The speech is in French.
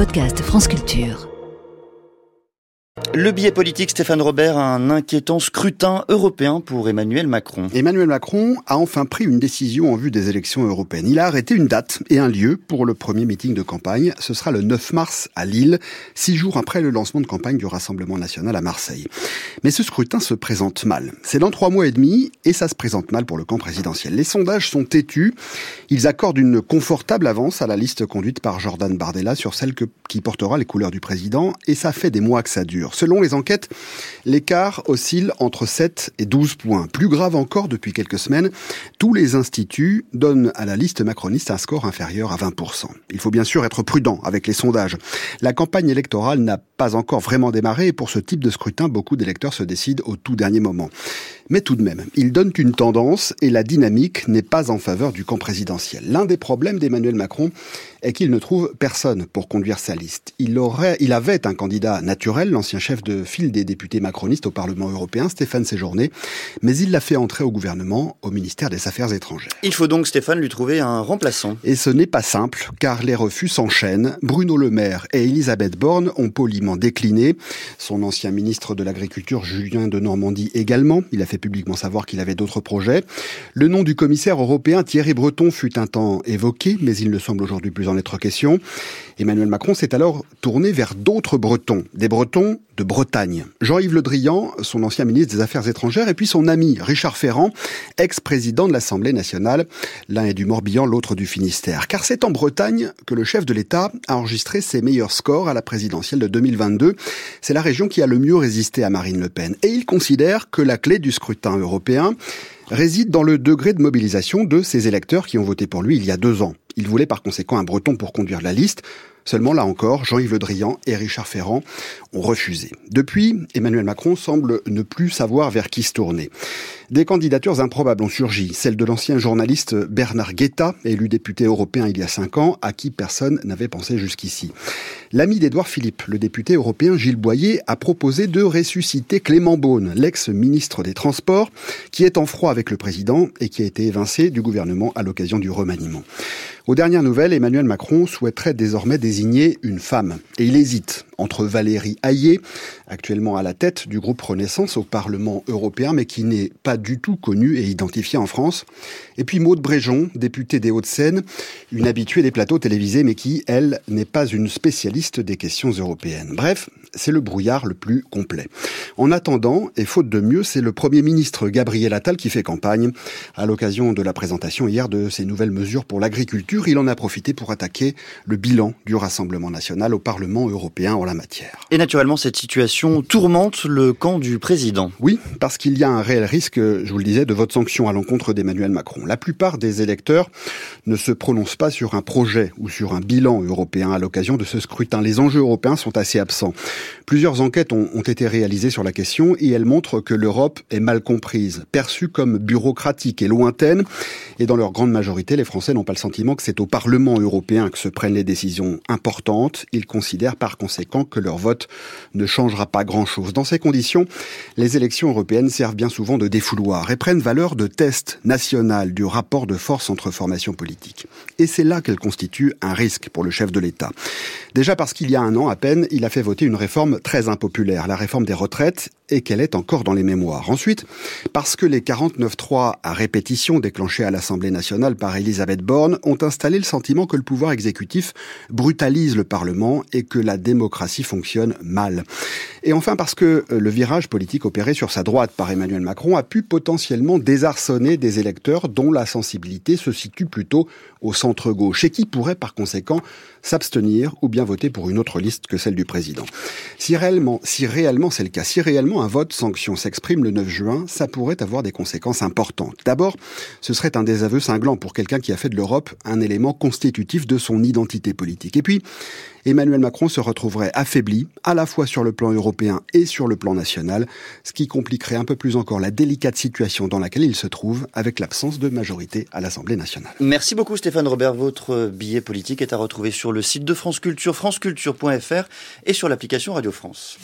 podcast France Culture. Le billet politique, Stéphane Robert, a un inquiétant scrutin européen pour Emmanuel Macron. Emmanuel Macron a enfin pris une décision en vue des élections européennes. Il a arrêté une date et un lieu pour le premier meeting de campagne. Ce sera le 9 mars à Lille, six jours après le lancement de campagne du Rassemblement national à Marseille. Mais ce scrutin se présente mal. C'est dans trois mois et demi et ça se présente mal pour le camp présidentiel. Les sondages sont têtus. Ils accordent une confortable avance à la liste conduite par Jordan Bardella sur celle qui portera les couleurs du président et ça fait des mois que ça dure. Selon les enquêtes, l'écart oscille entre 7 et 12 points. Plus grave encore, depuis quelques semaines, tous les instituts donnent à la liste macroniste un score inférieur à 20%. Il faut bien sûr être prudent avec les sondages. La campagne électorale n'a pas encore vraiment démarré et pour ce type de scrutin, beaucoup d'électeurs se décident au tout dernier moment. Mais tout de même, ils donnent une tendance et la dynamique n'est pas en faveur du camp présidentiel. L'un des problèmes d'Emmanuel Macron est qu'il ne trouve personne pour conduire sa liste. Il aurait, il avait un candidat naturel, l'ancien chef de file des députés macronistes au Parlement européen, Stéphane Séjourné, mais il l'a fait entrer au gouvernement, au ministère des Affaires étrangères. Il faut donc, Stéphane, lui trouver un remplaçant. Et ce n'est pas simple, car les refus s'enchaînent. Bruno Le Maire et Elisabeth Borne ont poliment décliné. Son ancien ministre de l'Agriculture, Julien de Normandie, également. Il a fait publiquement savoir qu'il avait d'autres projets. Le nom du commissaire européen Thierry Breton fut un temps évoqué, mais il ne semble aujourd'hui plus en être question. Emmanuel Macron s'est alors tourné vers d'autres Bretons, des Bretons de Bretagne. Jean-Yves Le Drian, son ancien ministre des Affaires étrangères, et puis son ami Richard Ferrand, ex-président de l'Assemblée nationale. L'un est du Morbihan, l'autre du Finistère. Car c'est en Bretagne que le chef de l'État a enregistré ses meilleurs scores à la présidentielle de 2022. C'est la région qui a le mieux résisté à Marine Le Pen. Et il considère que la clé du scrutin européen réside dans le degré de mobilisation de ces électeurs qui ont voté pour lui il y a deux ans. Il voulait par conséquent un breton pour conduire la liste. Seulement, là encore, Jean-Yves Le Drian et Richard Ferrand ont refusé. Depuis, Emmanuel Macron semble ne plus savoir vers qui se tourner. Des candidatures improbables ont surgi, celle de l'ancien journaliste Bernard Guetta, élu député européen il y a cinq ans, à qui personne n'avait pensé jusqu'ici. L'ami d'Édouard Philippe, le député européen Gilles Boyer, a proposé de ressusciter Clément Beaune, l'ex-ministre des Transports, qui est en froid le président et qui a été évincé du gouvernement à l'occasion du remaniement. Aux dernières nouvelles, Emmanuel Macron souhaiterait désormais désigner une femme. Et il hésite entre Valérie Hayé, actuellement à la tête du groupe Renaissance au Parlement européen, mais qui n'est pas du tout connue et identifiée en France, et puis Maude Bréjon, députée des Hauts-de-Seine, une habituée des plateaux télévisés, mais qui, elle, n'est pas une spécialiste des questions européennes. Bref, c'est le brouillard le plus complet. En attendant, et faute de mieux, c'est le Premier ministre Gabriel Attal qui fait campagne. À l'occasion de la présentation hier de ces nouvelles mesures pour l'agriculture, il en a profité pour attaquer le bilan du Rassemblement national au Parlement européen en la matière. Et naturellement, cette situation tourmente le camp du président. Oui, parce qu'il y a un réel risque, je vous le disais, de vote sanction à l'encontre d'Emmanuel Macron. La plupart des électeurs ne se prononcent pas sur un projet ou sur un bilan européen à l'occasion de ce scrutin. Les enjeux européens sont assez absents. Plusieurs enquêtes ont, ont été réalisées sur la question et elles montrent que l'Europe est mal comprise, perçue comme bureaucratique et lointaine. Et dans leur grande majorité, les Français n'ont pas le sentiment que c'est au Parlement européen que se prennent les décisions importantes. Ils considèrent par conséquent que leur vote ne changera pas grand-chose. Dans ces conditions, les élections européennes servent bien souvent de défouloir et prennent valeur de test national du rapport de force entre formations politiques. Et c'est là qu'elles constituent un risque pour le chef de l'État. Déjà parce qu'il y a un an à peine, il a fait voter une réforme très impopulaire, la réforme des retraites, et qu'elle est encore dans les mémoires. Ensuite, parce que les 49.3 à répétition déclenchés à l'Assemblée nationale par Elisabeth Borne ont installé le sentiment que le pouvoir exécutif brutalise le Parlement et que la démocratie fonctionne mal. Et enfin parce que euh, le virage politique opéré sur sa droite par Emmanuel Macron a pu potentiellement désarçonner des électeurs dont la sensibilité se situe plutôt au centre-gauche et qui pourraient par conséquent s'abstenir ou bien voter pour une autre liste que celle du président. Si réellement, si réellement c'est le cas, si réellement un vote sanction s'exprime le 9 juin, ça pourrait avoir des conséquences importantes. D'abord, ce serait un désaveu cinglant pour quelqu'un qui a fait de l'Europe un élément constitutif de son identité politique. Et puis, Emmanuel Macron se retrouverait affaibli, à la fois sur le plan et sur le plan national, ce qui compliquerait un peu plus encore la délicate situation dans laquelle il se trouve avec l'absence de majorité à l'Assemblée nationale. Merci beaucoup Stéphane Robert. Votre billet politique est à retrouver sur le site de France Culture, franceculture.fr et sur l'application Radio France.